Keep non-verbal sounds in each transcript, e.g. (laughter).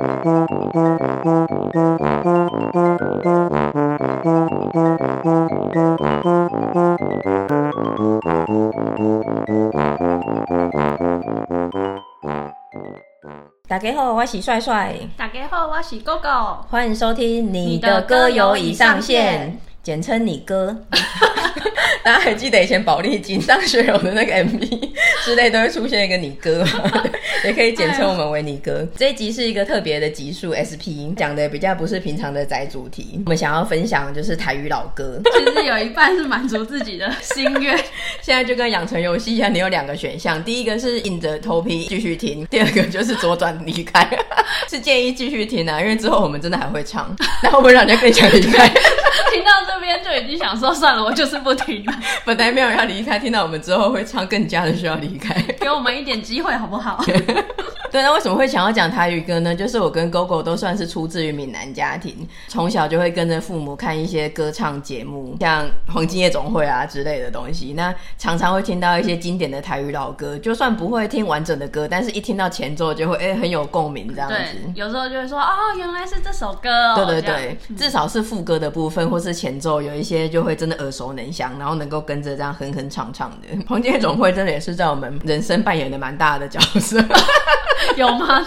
大家好，我是帅帅。大家好，我是狗狗。欢迎收听你的歌友已上线。简称你哥，(laughs) 大家还记得以前宝丽金上学友的那个 MV 之类都会出现一个你哥吗？(laughs) 也可以简称我们维尼哥。这一集是一个特别的集数，SP 讲的比较不是平常的宅主题。我们想要分享就是台语老歌，其实有一半是满足自己的心愿。(laughs) 现在就跟养成游戏一样，你有两个选项，第一个是硬着头皮继续听，第二个就是左转离开。(laughs) 是建议继续听啊，因为之后我们真的还会唱，那会不会让人家更想离开？听到这边就已经想说算了，我就是不听了。(laughs) 本来没有要离开，听到我们之后会唱，更加的需要离开。给我们一点机会好不好？对，那为什么会想要讲台语歌呢？就是我跟 GoGo 都算是出自于闽南家庭，从小就会跟着父母看一些歌唱节目，像《黄金夜总会》啊之类的东西。那常常会听到一些经典的台语老歌，就算不会听完整的歌，但是一听到前奏就会哎、欸、很有共鸣这样子。有时候就会说哦，原来是这首歌哦。对对对，至少是副歌的部分或是前奏有一些就会真的耳熟能详，然后能够跟着这样哼哼唱唱的。《黄金总会》真的也是在我们人生扮演的蛮大的角色。(laughs) 有吗？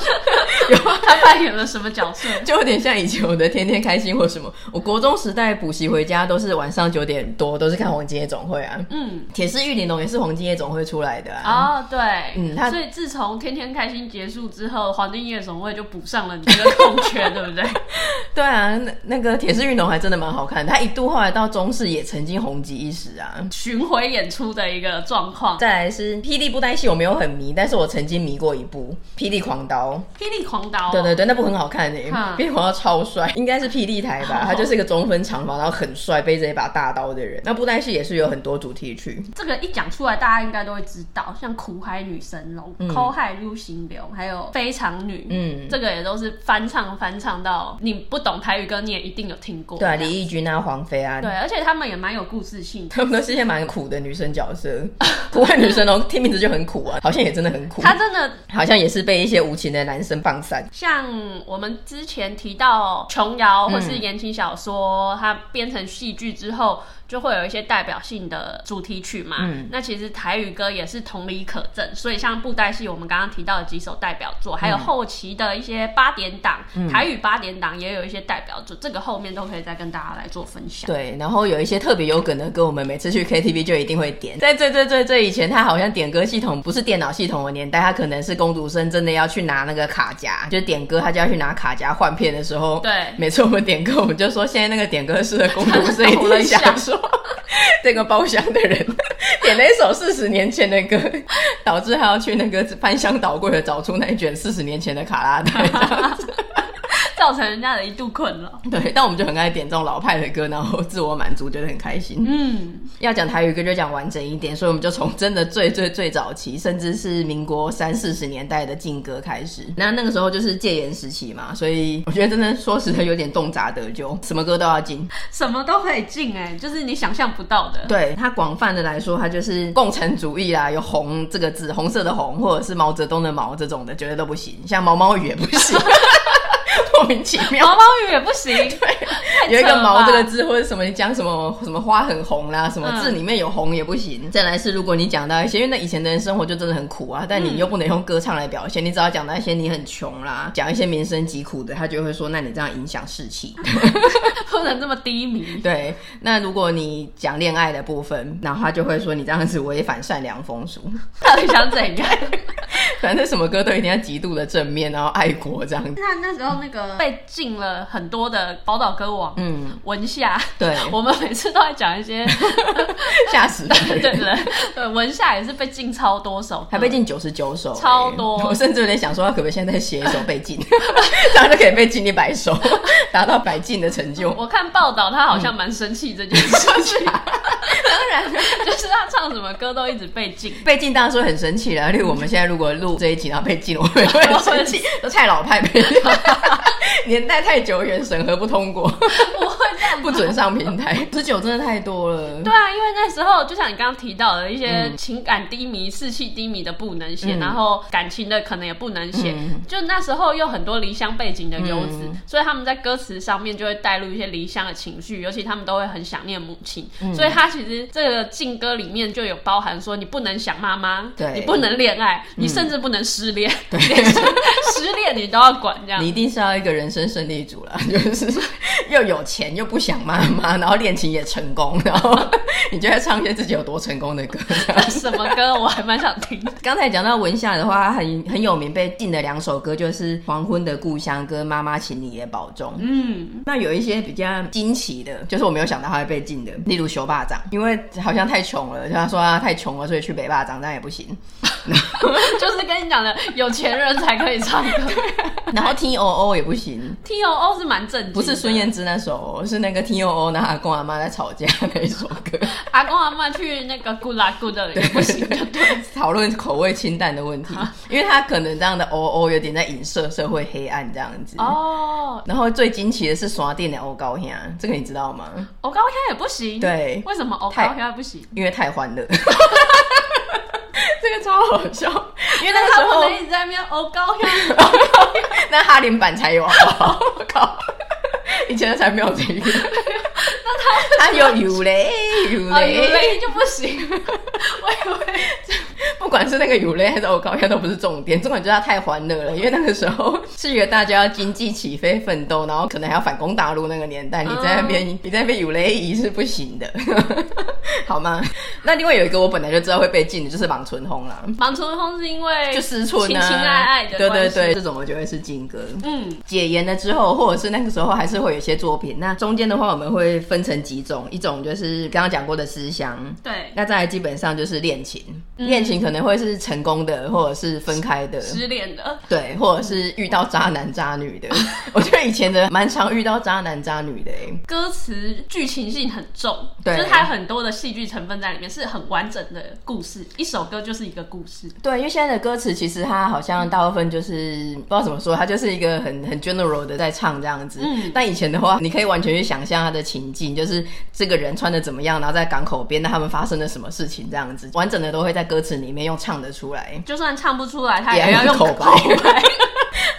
(laughs) 有，他扮演了什么角色？(laughs) 就有点像以前我的天天开心或什么。我国中时代补习回家都是晚上九点多，都是看黄金夜总会啊。嗯，铁狮玉玲珑也是黄金夜总会出来的啊。哦，对，嗯，他所以自从天天开心结束之后，黄金夜总会就补上了你这个空缺，对不对？(laughs) 对啊，那那个铁狮玉玲珑还真的蛮好看的。他一度后来到中视也曾经红极一时啊，巡回演出的一个状况。再来是霹雳布袋戏，我没有很迷，但是我曾经迷过一部。霹雳狂刀，霹雳狂刀，对对对，那部很好看诶，霹雳狂刀超帅，应该是霹雳台吧，他就是一个中分长发，然后很帅，背着一把大刀的人。那布袋戏也是有很多主题曲，这个一讲出来，大家应该都会知道，像苦海女神龙、苦海入行流，还有非常女，嗯，这个也都是翻唱翻唱到你不懂台语歌，你也一定有听过。对，啊李翊君啊，黄飞啊，对，而且他们也蛮有故事性，他们都是一些蛮苦的女生角色。(laughs) 苦海女神龙听名字就很苦啊，好像也真的很苦，她真的好像也是被一些无情的男生放散，像我们之前提到琼瑶或是言情小说，它编成戏剧之后。就会有一些代表性的主题曲嘛，嗯，那其实台语歌也是同理可证，所以像布袋戏，我们刚刚提到的几首代表作，还有后期的一些八点档，嗯、台语八点档也有一些代表作，这个后面都可以再跟大家来做分享。对，然后有一些特别有梗的歌，我们每次去 KTV 就一定会点。在最最最最以前，他好像点歌系统不是电脑系统的年代，他可能是工读生真的要去拿那个卡夹，就点歌他就要去拿卡夹换片的时候，对，每次我们点歌，我们就说现在那个点歌室的工读生 (laughs) 一定想说。这个包厢的人点了一首四十年前的歌，导致他要去那个翻箱倒柜的找出那一卷四十年前的卡拉带。造成人家的一度困扰。(laughs) 对，但我们就很爱点这种老派的歌，然后自我满足，觉得很开心。嗯，要讲台语歌就讲完整一点，所以我们就从真的最最最早期，甚至是民国三四十年代的禁歌开始。那那个时候就是戒严时期嘛，所以我觉得真的说实在有点动辄得咎，什么歌都要禁，什么都可以禁，哎，就是你想象不到的。对，它广泛的来说，它就是共产主义啦，有红这个字，红色的红，或者是毛泽东的毛这种的，绝对都不行。像毛毛雨也不行。(laughs) 莫名其妙，毛毛雨也不行。(laughs) 对，有一个“毛”这个字，或者什么你讲什么什么花很红啦，什么字里面有红也不行。嗯、再来是，如果你讲到一些，因为那以前的人生活就真的很苦啊，但你又不能用歌唱来表现，嗯、你只要讲到一些你很穷啦，讲一些民生疾苦的，他就会说，那你这样影响士气，(laughs) 不能这么低迷。对，那如果你讲恋爱的部分，然后他就会说你这样子违反善良风俗。到底想怎样？(laughs) 反正什么歌都一定要极度的正面，然后爱国这样子。那那时候那个。被禁了很多的宝岛歌王，嗯，文夏，对，(laughs) 我们每次都在讲一些 (laughs) 吓死人，(laughs) 对对对，文夏也是被禁超多首，还被禁九十九首，超多。我甚至有点想说，他可不可以现在写一首被禁，这样就可以被禁一百首，达到百禁的成就。我看报道，他好像蛮生气这件事情。当然，就是他唱什么歌都一直被禁，被禁当然说很生气了。例如我们现在如果录这一集然后被禁，我们会很生气，都太老派被。(laughs) 年代太久远，审核不通过，不会这样，不准上平台。(laughs) 十九真的太多了。对啊，因为那时候就像你刚刚提到的一些情感低迷、士气低迷的不能写，嗯、然后感情的可能也不能写。嗯、就那时候又很多离乡背景的游子，嗯、所以他们在歌词上面就会带入一些离乡的情绪，尤其他们都会很想念母亲。嗯、所以他其实这个禁歌里面就有包含说，你不能想妈妈，对你不能恋爱，嗯、你甚至不能失恋，对 (laughs) 失恋你都要管这样。你一定是要一个人生胜利组了，(laughs) 就是又有钱又不想妈妈，然后恋情也成功，然后你就在唱一些自己有多成功的歌。(laughs) 什么歌？我还蛮想听。刚才讲到文夏的话，很很有名，被禁的两首歌就是《黄昏的故乡》跟《妈妈，请你也保重》。嗯，那有一些比较惊奇的，就是我没有想到他会被禁的，例如《修巴掌》，因为好像太穷了，他说他太穷了，所以去北巴掌，但也不行。(laughs) 就是跟你讲的，有钱人才可以唱歌。然后 T O O 也不行，T O O 是蛮正经，不是孙燕姿那首，是那个 T O O 那阿公阿妈在吵架那一首歌。(laughs) 阿公阿妈去那个 Good Luck Good 的也不行，对，讨论口味清淡的问题，因为他可能这样的 O O 有点在影射社会黑暗这样子。哦。然后最惊奇的是刷电的欧高香，这个你知道吗？欧高香也不行。对。为什么欧高香不行？因为太欢乐。(laughs) 这个超好笑，因为那个时候一直在那边哦高音，(laughs) 那哈林版才有好不好？我靠，以前的才没有这个。(laughs) 那他他有有嘞有嘞，有嘞就不行。(laughs) 我以为。不管是那个有雷还是欧高，应该都不是重点。重点就是他太欢乐了，因为那个时候是一个大家要经济起飞奋斗，然后可能还要反攻大陆那个年代。你在那边，你在那边有雷仪是不行的，好吗？那另外有一个我本来就知道会被禁的，就是莽春红啦。莽春红是因为就思春啊，情情爱爱的，对对对，这种我觉得是禁歌。嗯，解严了之后，或者是那个时候还是会有一些作品。那中间的话，我们会分成几种，一种就是刚刚讲过的思乡，对，那再来基本上就是恋情，恋情可能。可能会是成功的，或者是分开的，失恋的，对，或者是遇到渣男渣女的。(laughs) 我觉得以前的蛮常遇到渣男渣女的。歌词剧情性很重，对，就是它有很多的戏剧成分在里面，是很完整的故事。一首歌就是一个故事。对，因为现在的歌词其实它好像大部分就是不知道怎么说，它就是一个很很 general 的在唱这样子。嗯，但以前的话，你可以完全去想象它的情境，就是这个人穿的怎么样，然后在港口边，那他们发生了什么事情这样子，完整的都会在歌词里面。用唱得出来，就算唱不出来，他也要用口白。(laughs)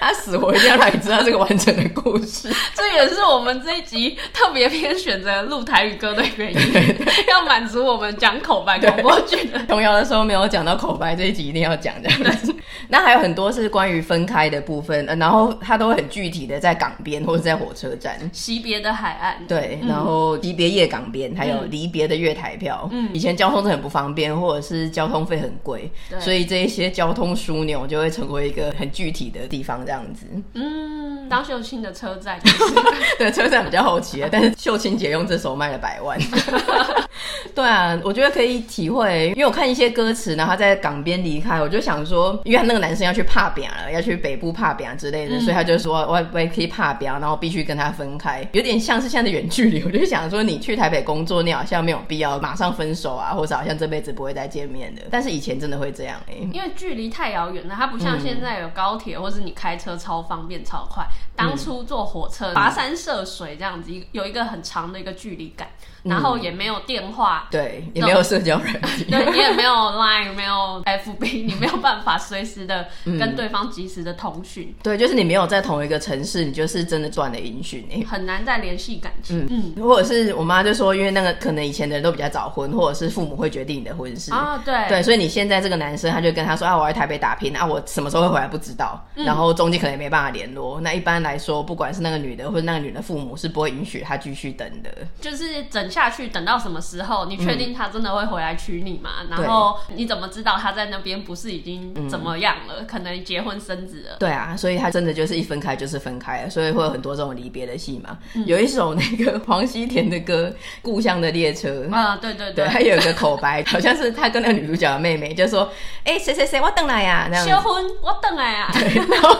他死活一定要让你知道这个完整的故事。(laughs) 这也是我们这一集特别偏选择录台语歌的原因，要满足我们讲口白广播剧的。(laughs) 童谣的时候没有讲到口白，这一集一定要讲这样子。那还有很多是关于分开的部分，然后他都会很具体的在港边或者在火车站，惜别的海岸，对，然后离别夜港边，还有离别的月台票。嗯，以前交通是很不方便，或者是交通费很贵，所以这一些交通枢纽就会成为一个很具体的地方，这样子。嗯，当秀清的车站，就是，(laughs) 对，车站比较后期，但是秀清姐用这首卖了百万。(laughs) 对啊，我觉得可以体会，因为我看一些歌词，然后他在港边离开，我就想说，因为他那个男生要去怕扁了，要去北部怕扁之类的，嗯、所以他就说我我也可以怕扁，然后必须跟他分开，有点像是现在的远距离。我就想说，你去台北工作，你好像没有必要马上分手啊，或者好像这辈子不会再见面的。但是以前真的会这样哎、欸，因为距离太遥远了，它不像现在有高铁，嗯、或是你开车超方便超快。当初坐火车跋山涉水这样子，有一个很长的一个距离感。然后也没有电话，对，也没有社交软体，对，你 (laughs) 也没有 Line，没有 FB，你没有 (laughs) 办法随时的跟对方及时的通讯。对，就是你没有在同一个城市，你就是真的断了音讯，很难再联系感情。嗯，或者是我妈就说，因为那个可能以前的人都比较早婚，或者是父母会决定你的婚事。啊，对，对，所以你现在这个男生他就跟他说啊，我在台北打拼啊，我什么时候会回来不知道，然后中间可能也没办法联络。那一般来说，不管是那个女的或者那个女的父母是不会允许他继续等的，就是整下去。等到什么时候？你确定他真的会回来娶你吗？嗯、然后你怎么知道他在那边不是已经怎么样了？嗯、可能结婚生子了。对啊，所以他真的就是一分开就是分开了，所以会有很多这种离别的戏嘛。嗯、有一首那个黄西田的歌《故乡的列车》啊，对对对，他有一个口白，好像是他跟那个女主角的妹妹就说：“哎、欸，谁谁谁，我等来呀。”那样结婚，我等来呀。对，(laughs) 然后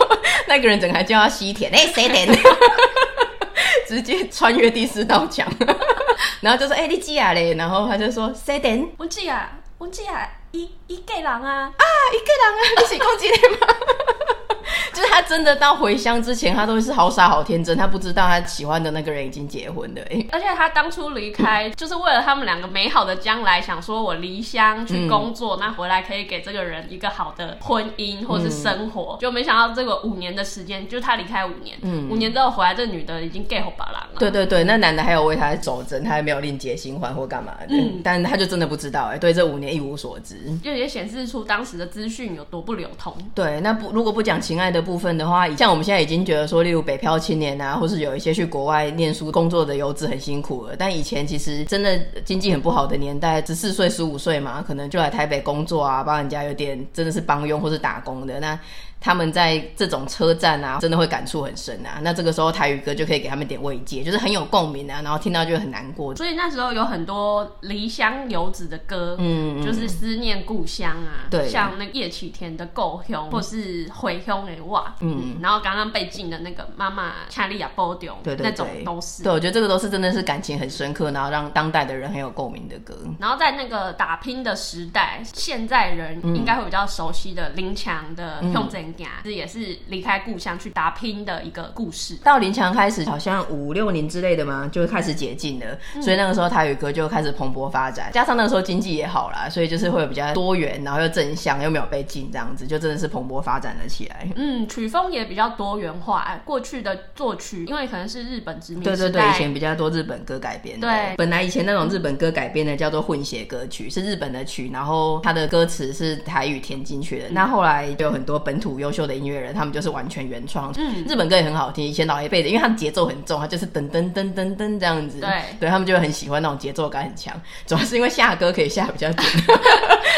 那个人整个还叫他西田，哎、欸，谁田？(laughs) 直接穿越第四道墙，然后就说：“哎、欸，你几啊嘞？”然后他就说：“谁点？我几啊？我几啊？一一个人啊！啊，一个人啊！你是讲真的吗？”就是他真的到回乡之前，他都是好傻好天真，他不知道他喜欢的那个人已经结婚了。哎，而且他当初离开就是为了他们两个美好的将来，想说我离乡去工作，嗯、那回来可以给这个人一个好的婚姻或是生活，嗯、就没想到这个五年的时间，就是他离开五年，嗯，五年之后回来，这女的已经 gay 后巴郎了。对对对，那男的还有为他走针，他还没有另结新欢或干嘛的，嗯，但他就真的不知道，哎，对这五年一无所知，就也显示出当时的资讯有多不流通。对，那不如果不讲情爱的部分的话，像我们现在已经觉得说，例如北漂青年啊，或是有一些去国外念书工作的游子很辛苦了，但以前其实真的经济很不好的年代，十四岁、十五岁嘛，可能就来台北工作啊，帮人家有点真的是帮佣或是打工的那。他们在这种车站啊，真的会感触很深啊。那这个时候台语歌就可以给他们点慰藉，就是很有共鸣啊。然后听到就很难过。所以那时候有很多离乡游子的歌，嗯，就是思念故乡啊。对，像那叶启田的《故乡》，或是《回乡的哇》，嗯，然后刚刚被禁的那个《妈妈恰利亚波丢》，对对对，那种都是。对，我觉得这个都是真的是感情很深刻，然后让当代的人很有共鸣的歌。然后在那个打拼的时代，现在人应该会比较熟悉的林强的《向前行》。这也是离开故乡去打拼的一个故事。到林强开始，好像五六年之类的嘛，就开始解禁了，嗯、所以那个时候台语歌就开始蓬勃发展。加上那个时候经济也好啦，所以就是会有比较多元，然后又正向，又没有被禁，这样子就真的是蓬勃发展了起来。嗯，曲风也比较多元化。过去的作曲，因为可能是日本殖民，对对对，以前比较多日本歌改编。对，本来以前那种日本歌改编的叫做混血歌曲，是日本的曲，然后它的歌词是台语填进去的。嗯、那后来就有很多本土优秀的音。乐人他们就是完全原创，嗯，日本歌也很好听。以前老一辈的，因为他们节奏很重，他就是噔噔噔噔噔这样子，对，对他们就很喜欢那种节奏感很强。主要是因为下歌可以下比较久，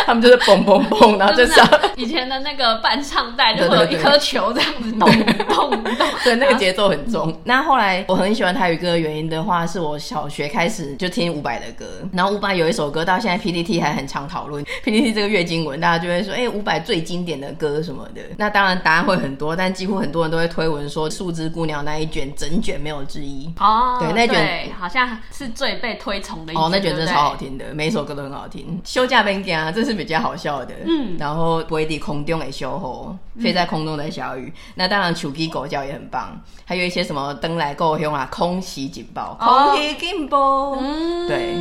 他们就是嘣嘣嘣，然后就上。以前的那个伴唱带就会有一颗球这样子 (laughs) 咚咚咚，对，那个节奏很重。那后来我很喜欢台语歌的原因的话，是我小学开始就听伍佰的歌，然后伍佰有一首歌到现在 PTT 还很常讨论，(laughs) PTT 这个月经文，大家就会说，哎，伍佰最经典的歌什么的。那当然答案会很多，但几乎很多人都会推文说《树枝姑娘》那一卷整卷没有之一哦。对，那卷好像是最被推崇的一卷。哦，那卷真的超好听的，每一首歌都很好听。休假边讲，这是比较好笑的。嗯，然后不会在空中的小火，飞在空中的小雨。嗯、那当然，手机狗叫也很棒，还有一些什么登来够凶啊，空袭警报，空袭警报。嗯，对。(laughs)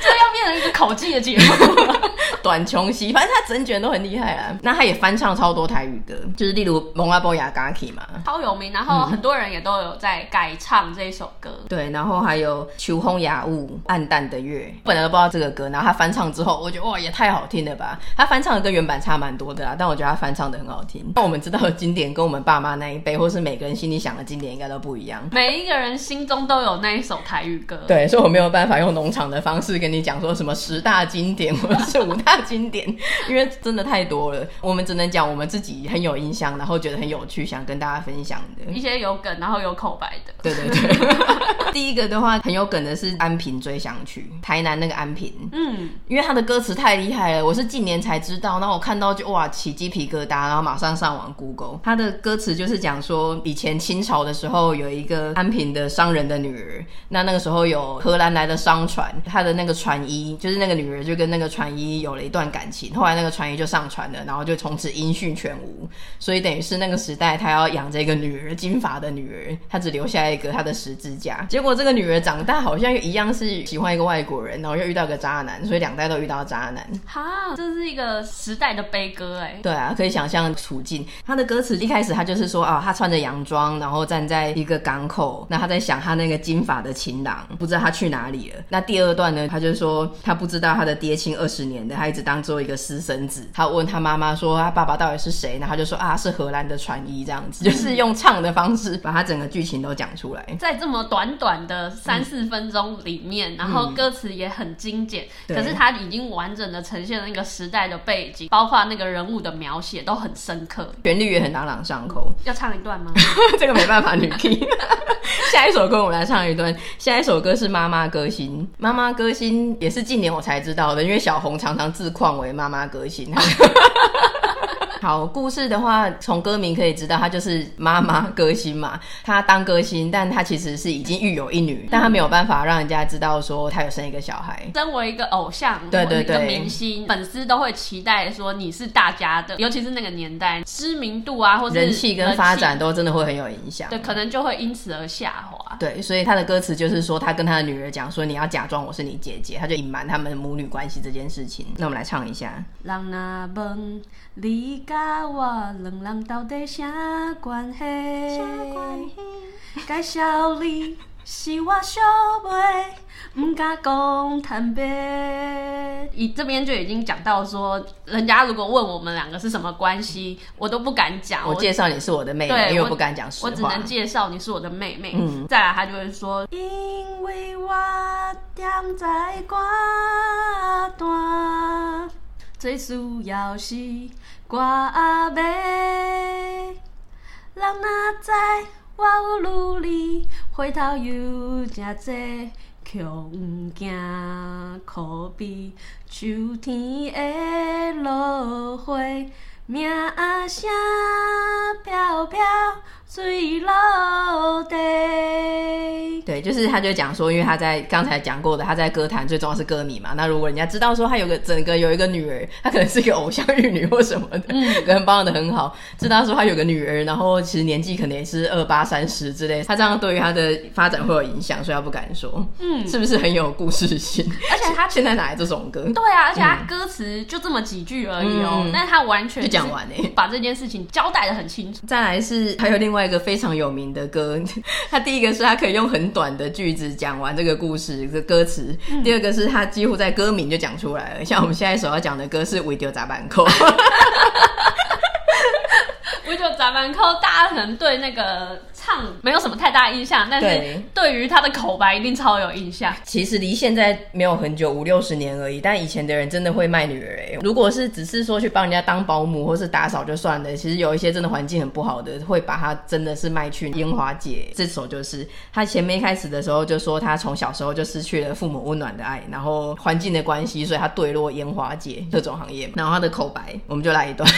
这要变成一个口技的节目。(laughs) 短琼西，反正他整卷都很厉害啊。那他也翻唱超多台语歌，就是例如《蒙阿波雅嘎奇》嘛，超有名。然后很多人也都有在改唱这一首歌。嗯、对，然后还有《秋风雅雾》《暗淡的月》，本来都不知道这个歌，然后他翻唱之后，我觉得哇，也太好听了吧！他翻唱的跟原版差蛮多的啦，但我觉得他翻唱的很好听。那我们知道的经典，跟我们爸妈那一辈，或是每个人心里想的经典，应该都不一样。每一个人心中都有那一首台语歌。对，所以我没有办法用农场的方式跟你讲说什么十大经典或者是五大经典。因为真的太多了，我们只能讲我们自己很有印象，然后觉得很有趣，想跟大家分享的一些有梗，然后有口白的。对对对，(laughs) 第一个的话很有梗的是安平追想曲，台南那个安平，嗯，因为他的歌词太厉害了，我是近年才知道，然后我看到就哇起鸡皮疙瘩，然后马上上网 Google，他的歌词就是讲说以前清朝的时候有一个安平的商人的女儿，那那个时候有荷兰来的商船，他的那个船医就是那个女儿就跟那个船医有了一段感情。后来那个船医就上传了，然后就从此音讯全无。所以等于是那个时代，他要养着一个女儿，金发的女儿，他只留下一个他的十字架。结果这个女儿长大，好像又一样是喜欢一个外国人，然后又遇到个渣男，所以两代都遇到渣男。哈，这是一个时代的悲歌哎。对啊，可以想象处境。他的歌词一开始他就是说啊，他穿着洋装，然后站在一个港口，那他在想他那个金发的情郎，不知道他去哪里了。那第二段呢，他就说他不知道他的爹亲二十年的，他一直当做一个。私生子，他问他妈妈说他爸爸到底是谁？然后他就说啊，是荷兰的船医，这样子，就是用唱的方式把他整个剧情都讲出来。在这么短短的三四分钟里面，嗯、然后歌词也很精简，嗯、可是他已经完整的呈现了那个时代的背景，包括那个人物的描写都很深刻，旋律也很朗朗上口。要唱一段吗？(laughs) 这个没办法，女 key。(laughs) 下一首歌我们来唱一段。下一首歌是妈妈歌星，妈妈歌星也是近年我才知道的，因为小红常常自况为妈。妈妈歌星，好，故事的话，从歌名可以知道，她就是妈妈歌星嘛。她当歌星，但她其实是已经育有一女，但她没有办法让人家知道说她有生一个小孩。身为一个偶像，对对对，一个明星，粉丝都会期待说你是大家的，尤其是那个年代，知名度啊，或者人气跟发展都真的会很有影响。对，可能就会因此而下滑。对，所以他的歌词就是说，他跟他的女儿讲说，你要假装我是你姐姐，他就隐瞒他们母女关系这件事情。那我们来唱一下。人若问你甲我两人到底啥关系？啥关系？介绍你是我小妹。唔敢讲坦白，你这边就已经讲到说，人家如果问我们两个是什么关系，我都不敢讲。我介绍你是我的妹妹，对，因为我不敢讲实话。我只能介绍你是我的妹妹。嗯，再来他就会说，因为我踮在歌单，最需要是歌妹，人若知我有努力，回头又真济。却不惊可比秋天的落花，名声飘飘。水落地，对，就是他就讲说，因为他在刚才讲过的，他在歌坛最重要是歌迷嘛。那如果人家知道说他有个整个有一个女儿，他可能是一个偶像玉女或什么的，嗯，可能保养的很好。知道说他有个女儿，然后其实年纪可能也是二八三十之类，他这样对于他的发展会有影响，所以他不敢说。嗯，是不是很有故事性？而且他 (laughs) 现在哪来这种歌？对啊，而且他歌词就这么几句而已哦，嗯、但是他完全就讲完诶，把这件事情交代的很清楚。再来是还有另外。另外一个非常有名的歌，(laughs) 他第一个是他可以用很短的句子讲完这个故事的歌词，嗯、第二个是他几乎在歌名就讲出来了。像我们现在所要讲的歌是《为着十万块》。(laughs) 为着十万块，大家可能对那个。唱没有什么太大印象，但是对于他的口白一定超有印象。其实离现在没有很久，五六十年而已。但以前的人真的会卖女儿哎。如果是只是说去帮人家当保姆或是打扫就算了，其实有一些真的环境很不好的，会把他真的是卖去烟花界。这首就是他前面一开始的时候就说他从小时候就失去了父母温暖的爱，然后环境的关系，所以他堕落烟花界这种行业。然后他的口白，我们就来一段。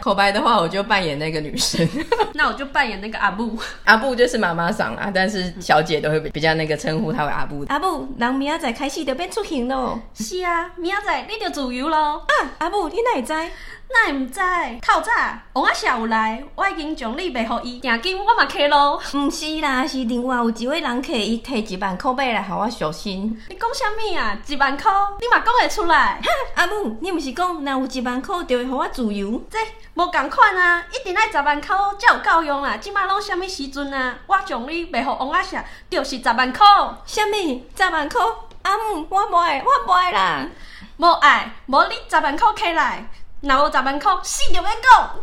口白的话，我就扮演那个女生。(laughs) 那我就扮演那个阿布。阿布就是妈妈桑啊，但是小姐都会比较那个称呼她为阿布。阿布，人明仔载开始就变出行咯。是啊，明仔载你就自由咯。啊，阿布，你哪会知？哪会唔知？透早，王阿霞有来，我已经将你卖给伊，定金我嘛开咯。唔是啦，是另外有一位人客，伊提一万块买来，给我小心。你讲啥物啊？一万块，你嘛讲会出来？(laughs) 阿母，你唔是讲，若有一万块就会给我自由？这无共款啊，一定爱十万块才有够用啊！即马拢啥物时阵啊？我将你卖给王阿霞，就是十万块。啥物？十万块？阿母，我无爱，我无爱啦，无爱，无你十万块开来。那我十万块，死就免讲。阿母，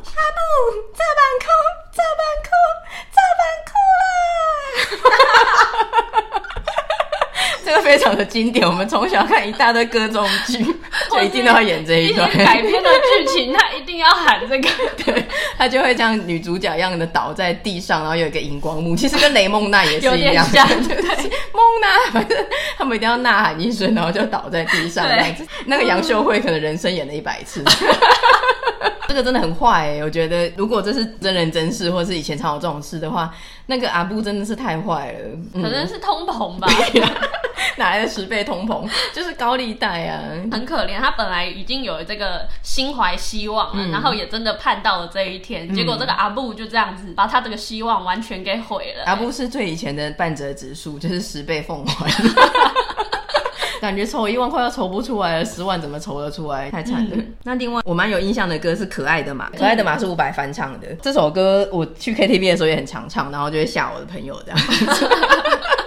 十万块，十万块，十万块啦！(laughs) (laughs) 这个非常的经典，我们从小看一大堆歌中剧，(laughs) 就一定都要演这一段。改编的剧情，他一定要喊这个，(laughs) 对，他就会像女主角一样的倒在地上，然后有一个荧光幕，其实跟雷梦娜也是一样，像对，梦娜，反正他们一定要呐喊一声，然后就倒在地上这样子。那个杨秀慧可能人生演了一百次。这个真的很坏哎，我觉得如果这是真人真事，或是以前常有这种事的话，那个阿布真的是太坏了。可能是通膨吧？(laughs) 哪来的十倍通膨？就是高利贷啊，很可怜。他本来已经有这个心怀希望了，嗯、然后也真的盼到了这一天，结果这个阿布就这样子把他这个希望完全给毁了。阿布是最以前的半折指数，就是十倍奉还。(laughs) 感觉筹一万块要筹不出来了，十万怎么筹得出来？太惨了。嗯、那另外我蛮有印象的歌是《可爱的马》，可爱的马是伍佰翻唱的。这首歌我去 KTV 的时候也很常唱，然后就会吓我的朋友这样。(laughs)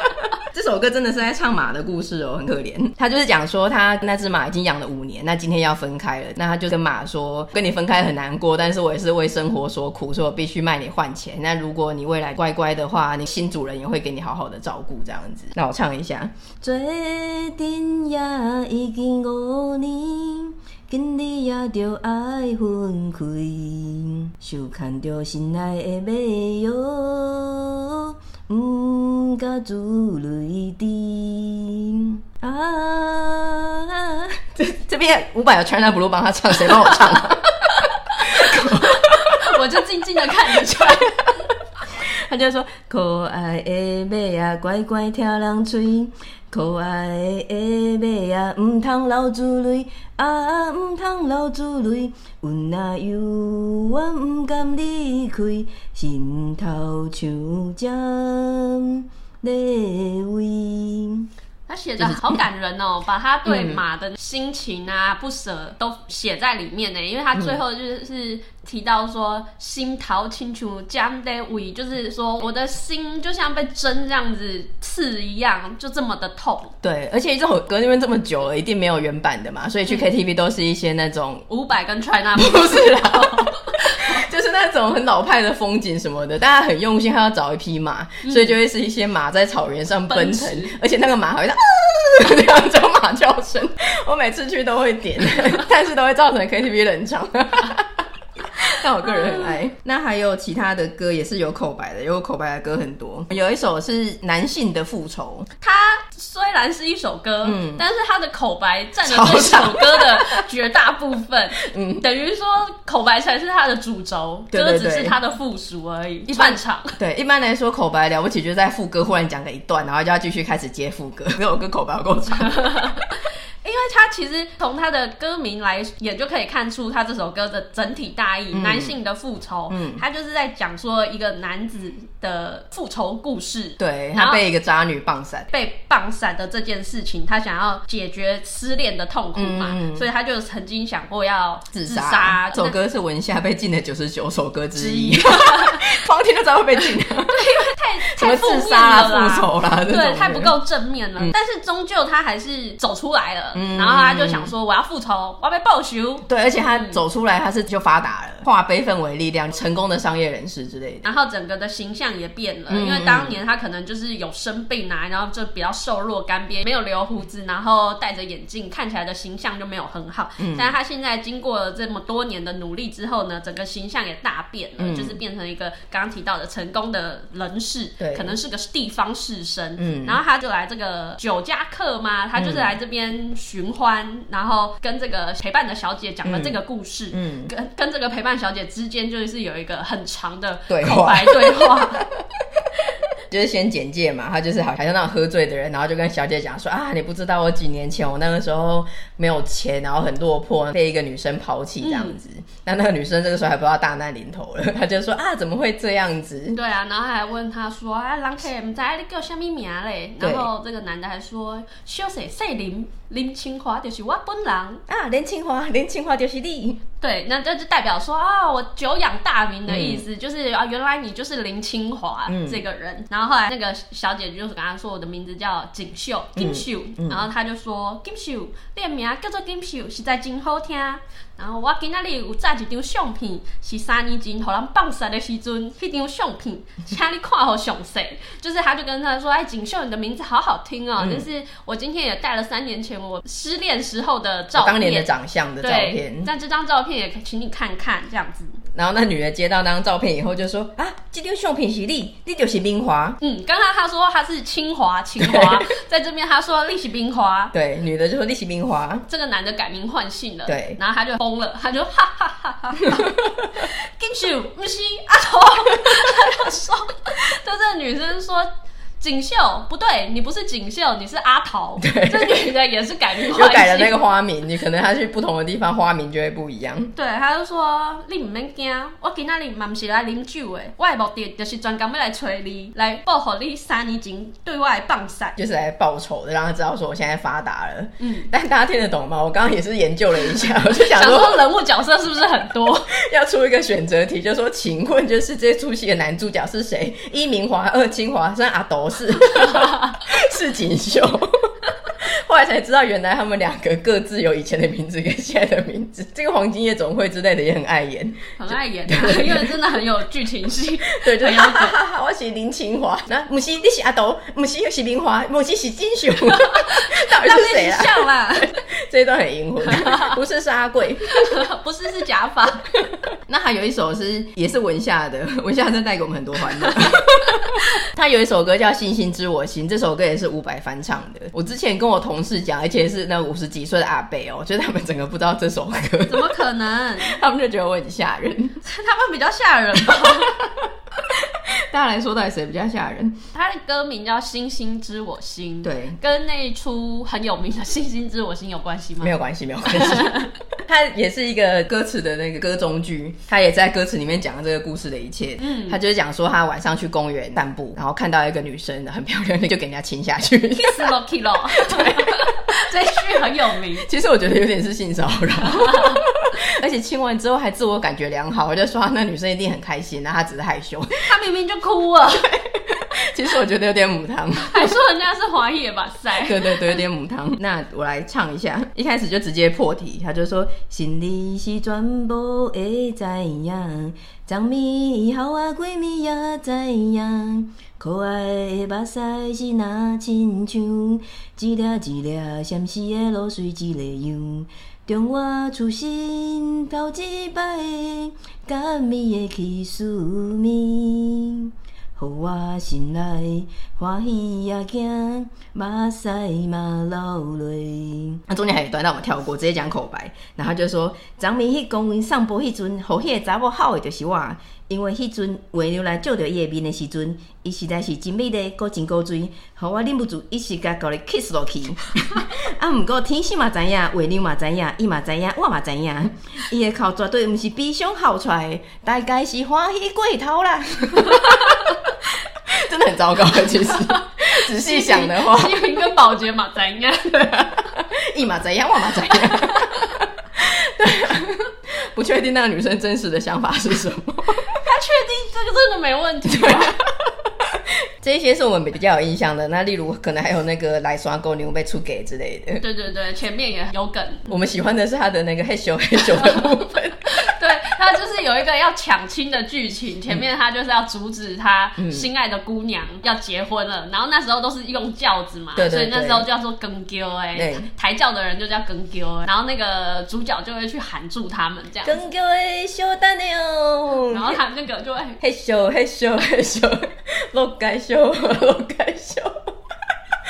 这首歌真的是在唱马的故事哦，很可怜。(laughs) 他就是讲说，他那只马已经养了五年，那今天要分开了，那他就跟马说，跟你分开很难过，但是我也是为生活所苦，所以我必须卖你换钱。那如果你未来乖乖的话，你新主人也会给你好好的照顾，这样子。那我唱一下。做阵也已经五年，今日也着爱分开，想看着心爱的马哟。唔敢自泪滴啊！这这边伍佰有 China Blue 帮他唱，谁帮我唱？(laughs) 静静的看着穿。(laughs) 他就说：“可爱的马啊，乖乖听人吹；可爱的马啊，唔通流珠泪啊，唔通流珠泪。阮那有，阮唔甘离开，心头像针勒。”他写的好感人哦，(laughs) 把他对马的心情啊、不舍都写在里面呢。因为他最后就是提到说，心头亲像针在围，就是说我的心就像被针这样子刺一样，就这么的痛。对，而且这首歌因为这么久了，一定没有原版的嘛，所以去 KTV 都是一些那种伍佰跟 China (laughs) 不是啦。(laughs) 就是那种很老派的风景什么的，大家很用心，还要找一匹马，嗯、所以就会是一些马在草原上奔腾，而且那个马好像啊 (laughs) 这样叫马叫声，我每次去都会点，(laughs) 但是都会造成 KTV 冷场。(laughs) 但我个人很爱。那还有其他的歌也是有口白的，有口白的歌很多。有一首是男性的复仇，它虽然是一首歌，嗯，但是它的口白占了这首歌的绝大部分，(laughs) 嗯，等于说口白才是它的主轴，对对对，歌只是它的附属而已，一半场。对，一般来说口白了不起就在副歌忽然讲了一段，然后就要继续开始接副歌，(laughs) 没有跟口白够长。因为他其实从他的歌名来也就可以看出他这首歌的整体大意，嗯、男性的复仇，嗯，他就是在讲说一个男子的复仇故事，对，他被一个渣女棒散，被棒散的这件事情，他想要解决失恋的痛苦嘛，嗯、所以他就曾经想过要自杀。这首歌是文夏被禁的九十九首歌之一，光听就知道会被禁，(laughs) 对，因为太太负面了啦，复仇啦，对，太不够正面了，嗯、但是终究他还是走出来了。然后他就想说，我要复仇，我要被报仇。对，而且他走出来，他是就发达了，化悲愤为力量，成功的商业人士之类的。然后整个的形象也变了，因为当年他可能就是有生病啊，然后就比较瘦弱干瘪，没有留胡子，然后戴着眼镜，看起来的形象就没有很好。嗯但是他现在经过了这么多年的努力之后呢，整个形象也大变了，就是变成一个刚刚提到的成功的人士，对，可能是个地方士绅。嗯，然后他就来这个酒家客嘛，他就是来这边寻欢，然后跟这个陪伴的小姐讲了这个故事，嗯，嗯跟跟这个陪伴小姐之间就是有一个很长的口白对话。(laughs) 就是先简介嘛，他就是好像那种喝醉的人，然后就跟小姐讲说啊，你不知道我几年前我那个时候没有钱，然后很落魄，被一个女生抛弃这样子。那、嗯、那个女生这个时候还不知道大难临头了，他就说啊，怎么会这样子？对啊，然后还问他说啊，人客唔知你叫什么名嘞？然后这个男的还说，小姐姓林。林清华就是我本人啊，林清华，林清华就是你。对，那这就代表说啊，我久仰大名的意思，嗯、就是啊，原来你就是林清华这个人。嗯、然后后来那个小姐就是跟他说，我的名字叫锦绣，锦绣。然后他就说，锦绣，你的名叫做锦绣，实在真好听。然后我今仔日有载一张相片，是三年前互人放杀的时阵，那张相片，请你看好详细。就是他就跟他说，哎，锦绣，你的名字好好听哦。嗯、就是我今天也带了三年前我失恋时候的照片，当年的长相的照片。但这张照片也请你看看，这样子。然后那女的接到那张照片以后就说啊，这张相片是你，你就是冰华。嗯，刚刚他说他是清华，清华，(laughs) 在这边他说你是冰华。对，女的就说你是冰华。这个男的改名换姓了。对，然后他就疯了，他就哈哈哈哈哈，金秀 (laughs) 不是阿头，(laughs) 他就说，就这个女生说。锦绣不对，你不是锦绣，你是阿桃。对，这女的也是改名，(laughs) 又改了那个花名。你可能他去不同的地方，花名就会不一样。对，他就说你唔免惊，我今仔日嘛唔是来领酒的，我的目的就是专工要来催你，来报复你三年前对外放闪，就是来报仇的，让他知道说我现在发达了。嗯，但大家听得懂吗？我刚刚也是研究了一下，(laughs) 我就想说，想说人物角色是不是很多？(laughs) 要出一个选择题，就说请问就是这出戏的男主角是谁？一明华，二清华，三阿斗。是 (laughs) 是锦绣，后来才知道，原来他们两个各自有以前的名字跟现在的名字。(laughs) 这个黄金夜总会之类的也很爱演，很爱演，(laughs) 因为真的很有剧情戏。(laughs) 对，对，哈哈哈哈，我是林清华，那母西你是阿斗，母西又是林华，母西是金雄，到底是谁啊？这一段很阴魂，不是是阿贵，不是是假发。那还有一首是也是文夏的，文夏真带给我们很多欢乐。他有一首歌叫《星星知我心》，这首歌也是伍佰翻唱的。我之前跟我同事讲，而且是那五十几岁的阿伯哦，我觉得他们整个不知道这首歌，怎么可能？(laughs) 他们就觉得我很吓人，他们比较吓人吧。(laughs) 大家来说，到底谁比较吓人？他的歌名叫《星星知我心》，对，跟那一出很有名的《星星知我心》有关系吗？没有关系，没有关系。(laughs) 他也是一个歌词的那个歌中剧，他也在歌词里面讲了这个故事的一切。嗯，他就是讲说他晚上去公园散步，然后看到一个女生很漂亮，就给人家亲下去。(laughs) 这句很有名。(laughs) 其实我觉得有点是性骚扰，(laughs) 而且亲完之后还自我感觉良好，我就说那女生一定很开心，那她只是害羞。她明明就哭了。其实我觉得有点母汤，还说人家是华裔吧塞。(laughs) 对对对，有点母汤。那我来唱一下，一开始就直接破题，他就说：心里是全部会知影，脏咪好啊，闺蜜也知影，可爱的目屎是那亲像，一粒一粒咸湿的露水一个样，中我出生头一摆，甘咪的起思念。互我心内欢喜也惊，目屎嘛流泪。那中间还有一段，让我们跳过，直接讲口白。然后就说：昨暝去公园散步迄阵，互迄个查某好的就是我。因为迄阵月娘来照着伊的面的时阵，伊实在是真美丽，阁真古锥，互我忍不住一时间搞你 kiss 落去。啊，毋过天生嘛知影，月娘嘛知影，伊嘛知影，我嘛知影，伊的口绝对毋是悲伤哭出来，大概是欢喜过头啦。(laughs) 真的很糟糕，其实 (laughs) 仔细想的话，西平跟保洁嘛知影，伊嘛知影，我嘛知影。(laughs) 对啊，不确定那个女生真实的想法是什么。他确定这个真的没问题吗？这些是我们比较有印象的。那例如可能还有那个来刷狗牛被出给之类的。对对对，前面也有梗。我们喜欢的是他的那个嘿咻嘿咻的部分。(laughs) 对，他就是有一个要抢亲的剧情，前面他就是要阻止他心爱的姑娘要结婚了，嗯、然后那时候都是用轿子嘛，对对对，所以那时候叫做更丢哎，抬轿的人就叫更轿，然后那个主角就会去喊住他们这样。更丢哎，小蛋妞，然后他那个就会嘿咻嘿咻嘿咻，落该修落该咻。(laughs)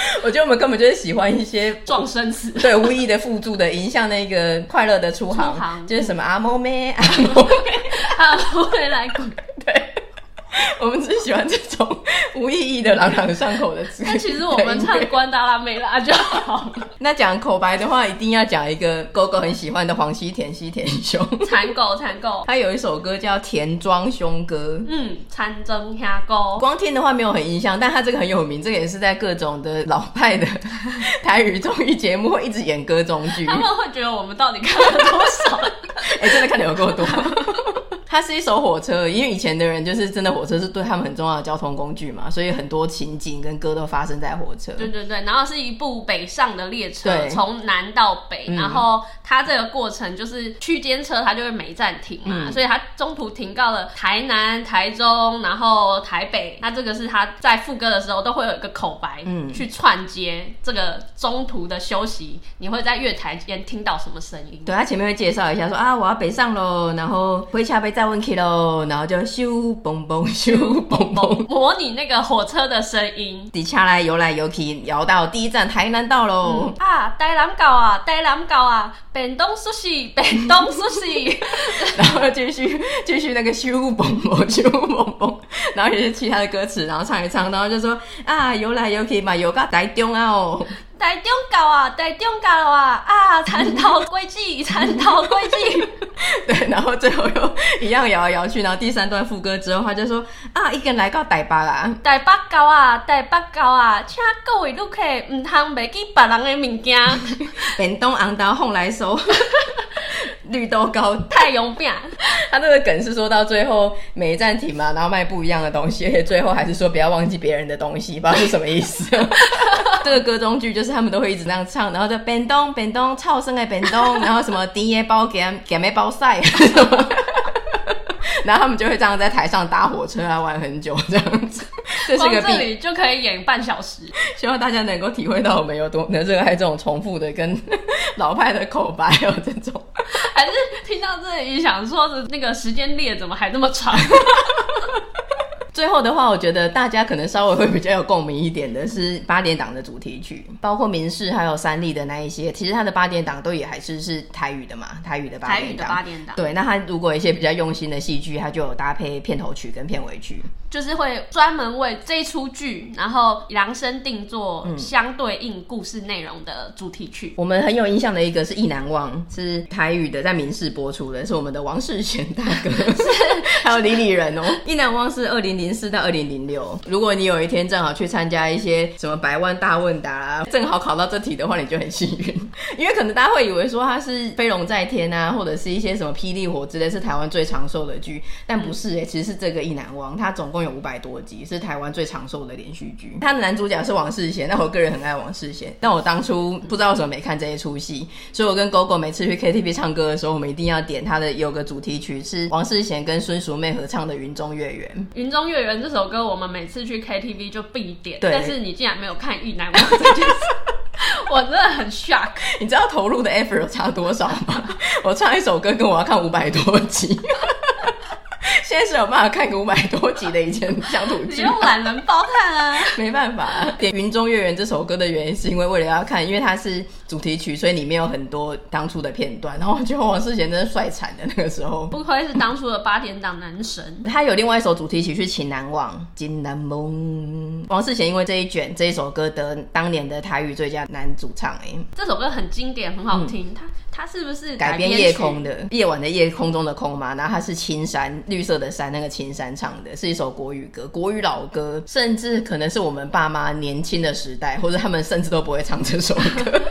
(laughs) 我觉得我们根本就是喜欢一些撞生词，(laughs) 对无意的辅助的影响那个快乐的出航，出航就是什么阿猫咩 (laughs) 阿猫咩。阿猫咩来滚，对。(laughs) 我们只喜欢这种无意义的朗朗上口的词。(laughs) 那其实我们唱关达拉梅拉就好了。(laughs) 那讲口白的话，一定要讲一个狗狗很喜欢的黄西田西田兄。残狗残狗，他有一首歌叫《田庄兄歌》。嗯，蚕争下狗。光听的话没有很印象，但他这个很有名，这个也是在各种的老派的台语综艺节目会一直演歌中剧。他们会觉得我们到底看了多少？哎、欸，真的看的有够多。它是一首火车，因为以前的人就是真的火车是对他们很重要的交通工具嘛，所以很多情景跟歌都发生在火车。对对对，然后是一部北上的列车，从南到北，嗯、然后它这个过程就是区间车，它就会没站停嘛，嗯、所以它中途停到了台南、台中，然后台北。那这个是它在副歌的时候都会有一个口白，嗯，去串接这个中途的休息，你会在月台间听到什么声音？对，他前面会介绍一下说啊，我要北上喽，然后回家被。再问起喽，然后就咻嘣嘣咻嘣嘣，模拟 (laughs) 那个火车的声音。底下来游来游去，摇到第一站台南到喽、嗯。啊，台南到啊，台南到啊，便当熟悉，(laughs) 便当熟悉。(laughs) 然后继续继续那个咻嘣嘣咻嘣嘣，然后有些其他的歌词，然后唱一唱，然后就说啊，游来游去嘛，游到台中啊哦。台中到啊，台中到了啊！啊，蚕头龟记，蚕头龟记。(laughs) 对，然后最后又一样摇来摇去，然后第三段副歌之后，他就说啊，已经来到台北啦！台北到啊，台北到啊，请各位旅客唔通忘记别人的物件。(laughs) 便当红豆放来收，(laughs) 绿豆糕太勇敢。他这个梗是说到最后每一站停嘛，然后卖不一样的东西，而且最后还是说不要忘记别人的东西，不知道是什么意思。这个歌中剧就是他们都会一直那样唱，然后就便当便当超生的便当，然后什么甜的包给给没包晒，(laughs) 然后他们就会这样在台上搭火车啊玩很久这样子，这是个这里就可以演半小时。希望大家能够体会到我们有多 (laughs) 能热爱这种重复的跟 (laughs) 老派的口白哦，这种。还是听到这里想说的那个时间列怎么还那么长？最后的话，我觉得大家可能稍微会比较有共鸣一点的是八点档的主题曲，包括民视还有三立的那一些，其实它的八点档都也还是是台语的嘛，台语的八点档。八点档。对，那它如果一些比较用心的戏剧，它就有搭配片头曲跟片尾曲，就是会专门为这一出剧，然后量身定做相对应故事内容的主题曲。嗯。我们很有印象的一个是《意难忘》，是台语的，在民视播出的，是我们的王世贤大哥，(laughs) 还有李李仁哦，《意难忘》是二零零。零四到二零零六，如果你有一天正好去参加一些什么百万大问答，正好考到这题的话，你就很幸运，因为可能大家会以为说它是飞龙在天啊，或者是一些什么霹雳火之类，是台湾最长寿的剧，但不是哎、欸，其实是这个意难忘，它总共有五百多集，是台湾最长寿的连续剧。它的男主角是王世贤，那我个人很爱王世贤，但我当初不知道为什么没看这一出戏，所以我跟 GoGo 每次去 KTV 唱歌的时候，我们一定要点他的有个主题曲是王世贤跟孙淑妹合唱的《云中月圆》。云中月。月圆这首歌，我们每次去 KTV 就必点。但是你竟然没有看《意难忘》这件事，(laughs) (laughs) 我真的很 shock。你知道投入的 effort 差多少吗？(laughs) 我唱一首歌，跟我要看五百多集。现在是有办法看个五百多集的以前乡土剧，你用懒人包看啊？没办法，点《云中月圆》这首歌的原因是因为为了要看，因为它是主题曲，所以里面有很多当初的片段。然后我觉得王世贤真的帅惨的那个时候，不愧是当初的八点档男神。他有另外一首主题曲是《情难忘》，金南梦。王世贤因为这一卷这一首歌得当年的台语最佳男主唱。哎，这首歌很经典，很好听。他、嗯。它是不是改编夜空的夜晚的夜空中的空嘛？然后它是青山绿色的山，那个青山唱的是一首国语歌，国语老歌，甚至可能是我们爸妈年轻的时代，或者他们甚至都不会唱这首歌。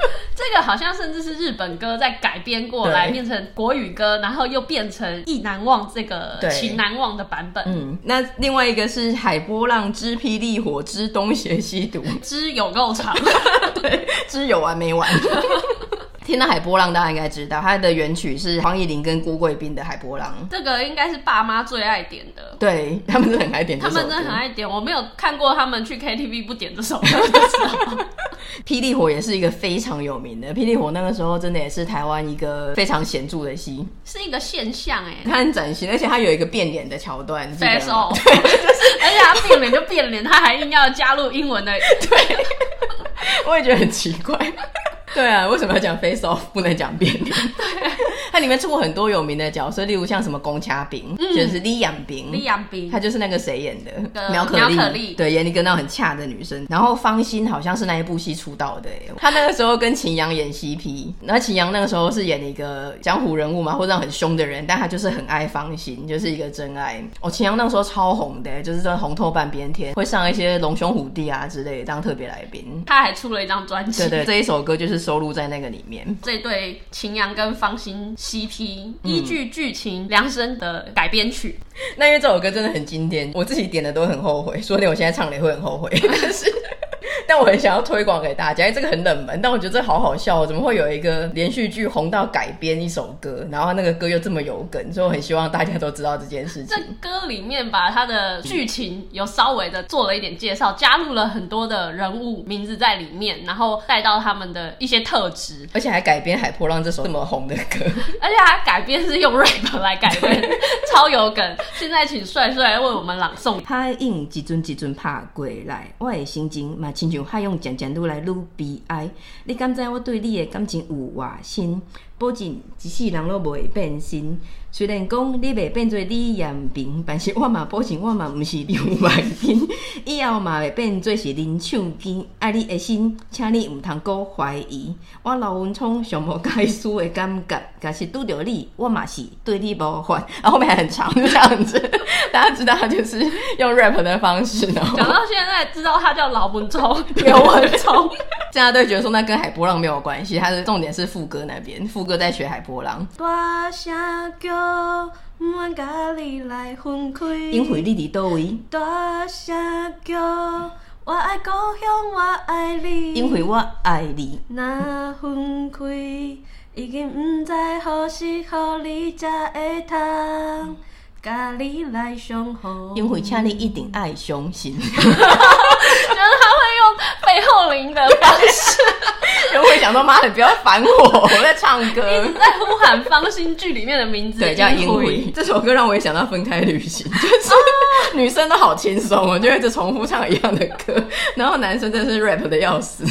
(laughs) 这个好像甚至是日本歌再改编过来变成国语歌，然后又变成意难忘这个情难忘的版本。嗯，那另外一个是海波浪之霹雳火之东邪西毒，(laughs) 之有够长，(laughs) 对，之有完没完。听到海波浪，大家应该知道，它的原曲是黄乙玲跟郭贵宾的《海波浪》。这个应该是爸妈最爱点的，对，他们真的很爱点。他们真的很爱点，我没有看过他们去 KTV 不点这首歌的时候。(laughs) 霹雳火也是一个非常有名的，霹雳火那个时候真的也是台湾一个非常显著的戏，是一个现象哎，它很崭新，而且它有一个变脸的桥段。face off，对，就 (laughs) 是而且他变脸就变脸，他还硬要加入英文的，对，(laughs) 我也觉得很奇怪。对啊，为什么要讲 facial？不能讲变脸？对，它里面出过很多有名的角色，例如像什么龚嘉斌，嗯、就是李养兵，李养兵，他就是那个谁演的苗可丽，苗可丽，对，演一个那种很恰的女生。然后方心好像是那一部戏出道的，他那个时候跟秦阳演 CP，那秦阳那个时候是演一个江湖人物嘛，或者很凶的人，但他就是很爱方心，就是一个真爱。哦，秦阳那个时候超红的，就是说红透半边天，会上一些龙兄虎弟啊之类的当特别来宾。他还出了一张专辑，对对，这一首歌就是。收录在那个里面，这对秦阳跟方心 CP 依据剧情量身的改编曲。那因为这首歌真的很经典，我自己点的都很后悔，说不定我现在唱了也会很后悔。(laughs) 但是。但我很想要推广给大家，因为这个很冷门，但我觉得这好好笑哦，怎么会有一个连续剧红到改编一首歌，然后那个歌又这么有梗，所以我很希望大家都知道这件事情。这歌里面把它的剧情有稍微的做了一点介绍，加入了很多的人物名字在里面，然后带到他们的一些特质，而且还改编《海波浪》这首这么红的歌，而且还改编是用 rap 来改编，(laughs) 超有梗。现在请帅帅来为我们朗诵。拍印几尊几尊怕鬼来，我的心情嘛亲像海涌渐渐愈来愈悲哀，你敢知我对你的感情有偌深？保证一世人都袂变心。虽然讲你袂变做李彦平，但是我嘛保证我嘛毋是刘万斌。以后嘛会变做是林唱金。爱你的心，请你毋通阁怀疑。我刘文聪上无解输的感觉，但是拄着你，我嘛是对你无还。然后后面还很长，就这样子，大家知道他就是用 rap 的方式。然后讲到现在，知道他叫 (laughs) 刘文聪，(laughs) 刘文聪，大家都会觉得说那跟海波浪没有关系。他的重点是副歌那边，副歌在学海波浪。大声叫，不愿甲你来分开。因为你伫倒位。大声叫，我爱故乡，我爱你。因为我爱你。若分开，已经不知何时何地才会通。咖喱来雄厚，因为请你一定爱相信。觉得他会用背后灵的方式，(laughs) 就会想说：“妈，你不要烦我，我在唱歌，在呼喊芳心剧里面的名字。”对，叫《因为》。这首歌让我也想到分开旅行，就是、啊、女生都好轻松哦，就一直重复唱一样的歌，然后男生真的是 rap 的要死。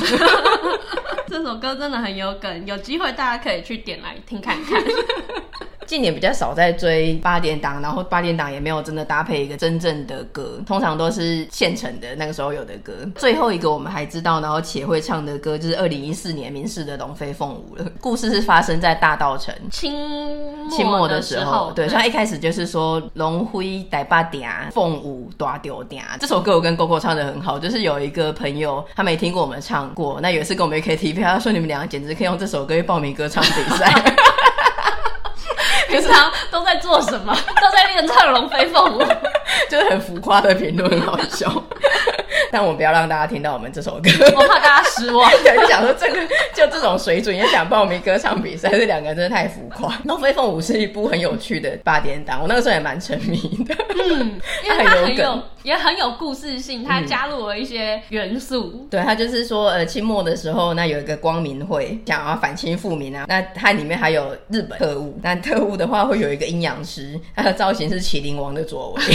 (laughs) 这首歌真的很有梗，有机会大家可以去点来听看看。(laughs) 近年比较少在追八点档，然后八点档也没有真的搭配一个真正的歌，通常都是现成的那个时候有的歌。最后一个我们还知道，然后且会唱的歌就是二零一四年民视的《龙飞凤舞》了。故事是发生在大稻城清清末的时候，对，像一开始就是说龙飞台八点，凤舞大丢点。这首歌我跟 Coco 唱的很好，就是有一个朋友他没听过我们唱过，那有一次跟我们 KTV，他说你们两个简直可以用这首歌去报名歌唱比赛。(laughs) 平常都在做什么？都在练唱《龙飞凤舞》，(laughs) 就是很浮夸的评论，很好笑。但我们不要让大家听到我们这首歌，我怕大家失望。(laughs) 对，就想说这个就这种水准也想报名歌唱比赛，这两个人真的太浮夸。《龙飞凤舞》是一部很有趣的八点档，我那个时候也蛮沉迷的。嗯，(laughs) 因为它很有，也很有故事性，它加入了一些元素。嗯、对，它就是说，呃，清末的时候，那有一个光明会想要反清复明啊，那它里面还有日本特务，那特务的话会有一个阴阳师，他的造型是麒麟王的左为。(laughs)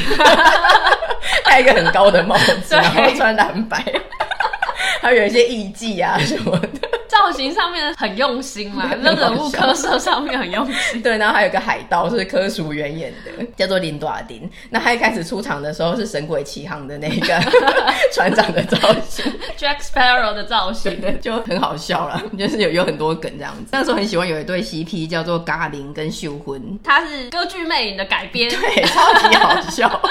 戴一个很高的帽子，(laughs) 然后穿蓝白，还有一些艺伎啊 (laughs) 什么的，造型上面很用心嘛，(laughs) 那人物刻色上面很用心。对，然后还有一个海盗是柯淑媛演的，叫做林大丁。那他一开始出场的时候是《神鬼奇航》的那个船长的造型，Jack Sparrow 的造型，就很好笑了，就是有有很多梗这样子。那时候很喜欢有一对 CP 叫做嘎林跟秀婚，他是歌剧魅影的改编，对，超级好笑。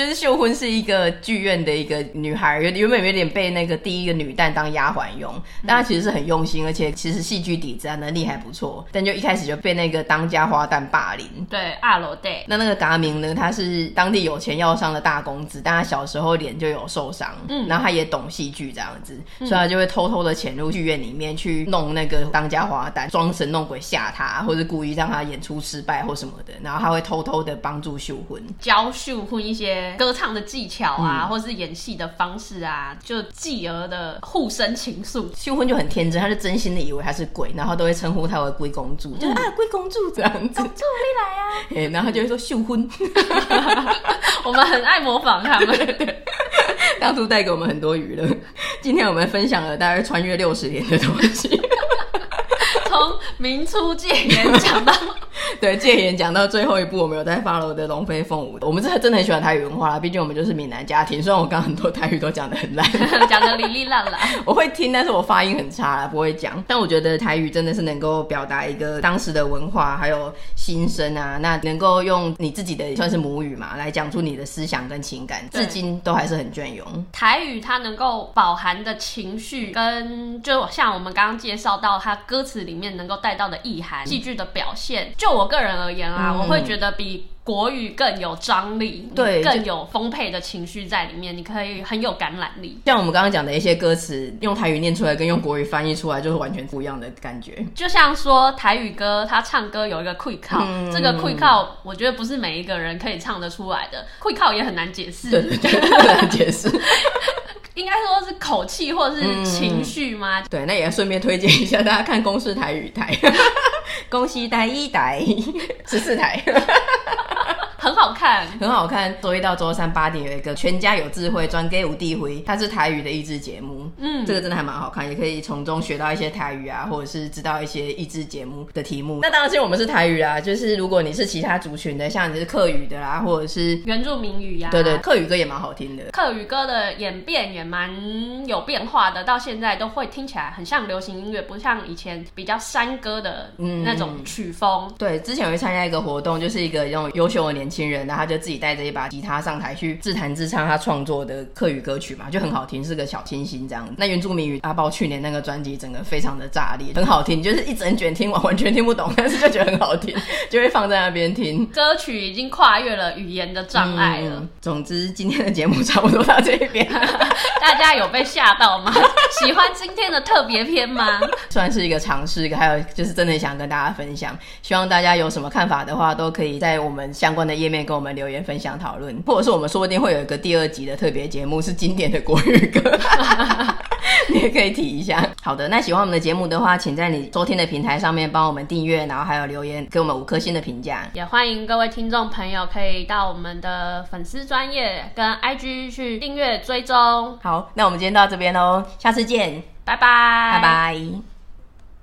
就是秀婚是一个剧院的一个女孩，原原本有点被那个第一个女旦当丫鬟用，但她其实是很用心，而且其实戏剧底子啊能力还不错，但就一开始就被那个当家花旦霸凌。对，二楼对。那那个达明呢，他是当地有钱要上的大公子，但他小时候脸就有受伤，嗯，然后他也懂戏剧这样子，所以他就会偷偷的潜入剧院里面去弄那个当家花旦，装神弄鬼吓他，或者故意让他演出失败或什么的，然后他会偷偷的帮助秀婚，教秀婚一些。歌唱的技巧啊，嗯、或是演戏的方式啊，就继而的互生情愫。秀婚就很天真，他就真心的以为他是鬼，然后都会称呼他为龟公主，嗯、就啊龟公主这样子。公主你来啊！(laughs) 哎，然后他就会说秀婚。(laughs) 我们很爱模仿他们，(laughs) 当初带给我们很多娱乐。今天我们分享了大概穿越六十年的东西。从明初戒严讲到，(laughs) 对戒严讲到最后一步，我们有在 follow 的龙飞凤舞。我们真的真的很喜欢台语文化啦，毕竟我们就是闽南家庭。虽然我刚刚很多台语都讲得很烂，(laughs) 讲得哩哩烂烂，(laughs) 我会听，但是我发音很差啦，不会讲。但我觉得台语真的是能够表达一个当时的文化还有心声啊，那能够用你自己的算是母语嘛，来讲出你的思想跟情感，至今都还是很隽永。台语它能够饱含的情绪，跟就像我们刚刚介绍到它歌词里面。面能够带到的意涵，戏剧的表现，就我个人而言啊，嗯、我会觉得比国语更有张力，对，更有丰沛的情绪在里面，你可以很有感染力。像我们刚刚讲的一些歌词，用台语念出来跟用国语翻译出来就是完全不一样的感觉。就像说台语歌，他唱歌有一个气口，嗯、这个气口我觉得不是每一个人可以唱得出来的，气口也很难解释，对，对，对，很难解释。(laughs) 应该说是口气或者是情绪吗？嗯？对，那也要顺便推荐一下大家看公视台语台，(laughs) 公视台一台 (laughs) 十四台。(laughs) 很好看，很好看。周一到周三八点有一个《全家有智慧》，专给五弟回，它是台语的益智节目。嗯，这个真的还蛮好看，也可以从中学到一些台语啊，或者是知道一些益智节目的题目。那当然，是我们是台语啊，就是如果你是其他族群的，像你是客语的啦，或者是原住民语呀、啊，对，对对，客语歌也蛮好听的。客语歌的演变也蛮有变化的，到现在都会听起来很像流行音乐，不像以前比较山歌的那种曲风。嗯、对，之前我会参加一个活动，就是一个用优秀的年轻轻人，然后他就自己带着一把吉他上台去自弹自唱他创作的客语歌曲嘛，就很好听，是个小清新这样。那原住民语阿包去年那个专辑，整个非常的炸裂，很好听，就是一整卷听完完全听不懂，(laughs) 但是就觉得很好听，就会放在那边听。歌曲已经跨越了语言的障碍了。嗯，(laughs) 总之，今天的节目差不多到这边，大家有被吓到吗？(laughs) 喜欢今天的特别篇吗？算是一个尝试，还有就是真的想跟大家分享，希望大家有什么看法的话，都可以在我们相关的页面跟我们留言分享讨论，(laughs) 或者是我们说不定会有一个第二集的特别节目，是经典的国语歌，(laughs) 你也可以提一下。好的，那喜欢我们的节目的话，请在你收听的平台上面帮我们订阅，然后还有留言给我们五颗星的评价。也欢迎各位听众朋友可以到我们的粉丝专业跟 IG 去订阅追踪。好，那我们今天到这边喽，下次见，拜拜，拜拜。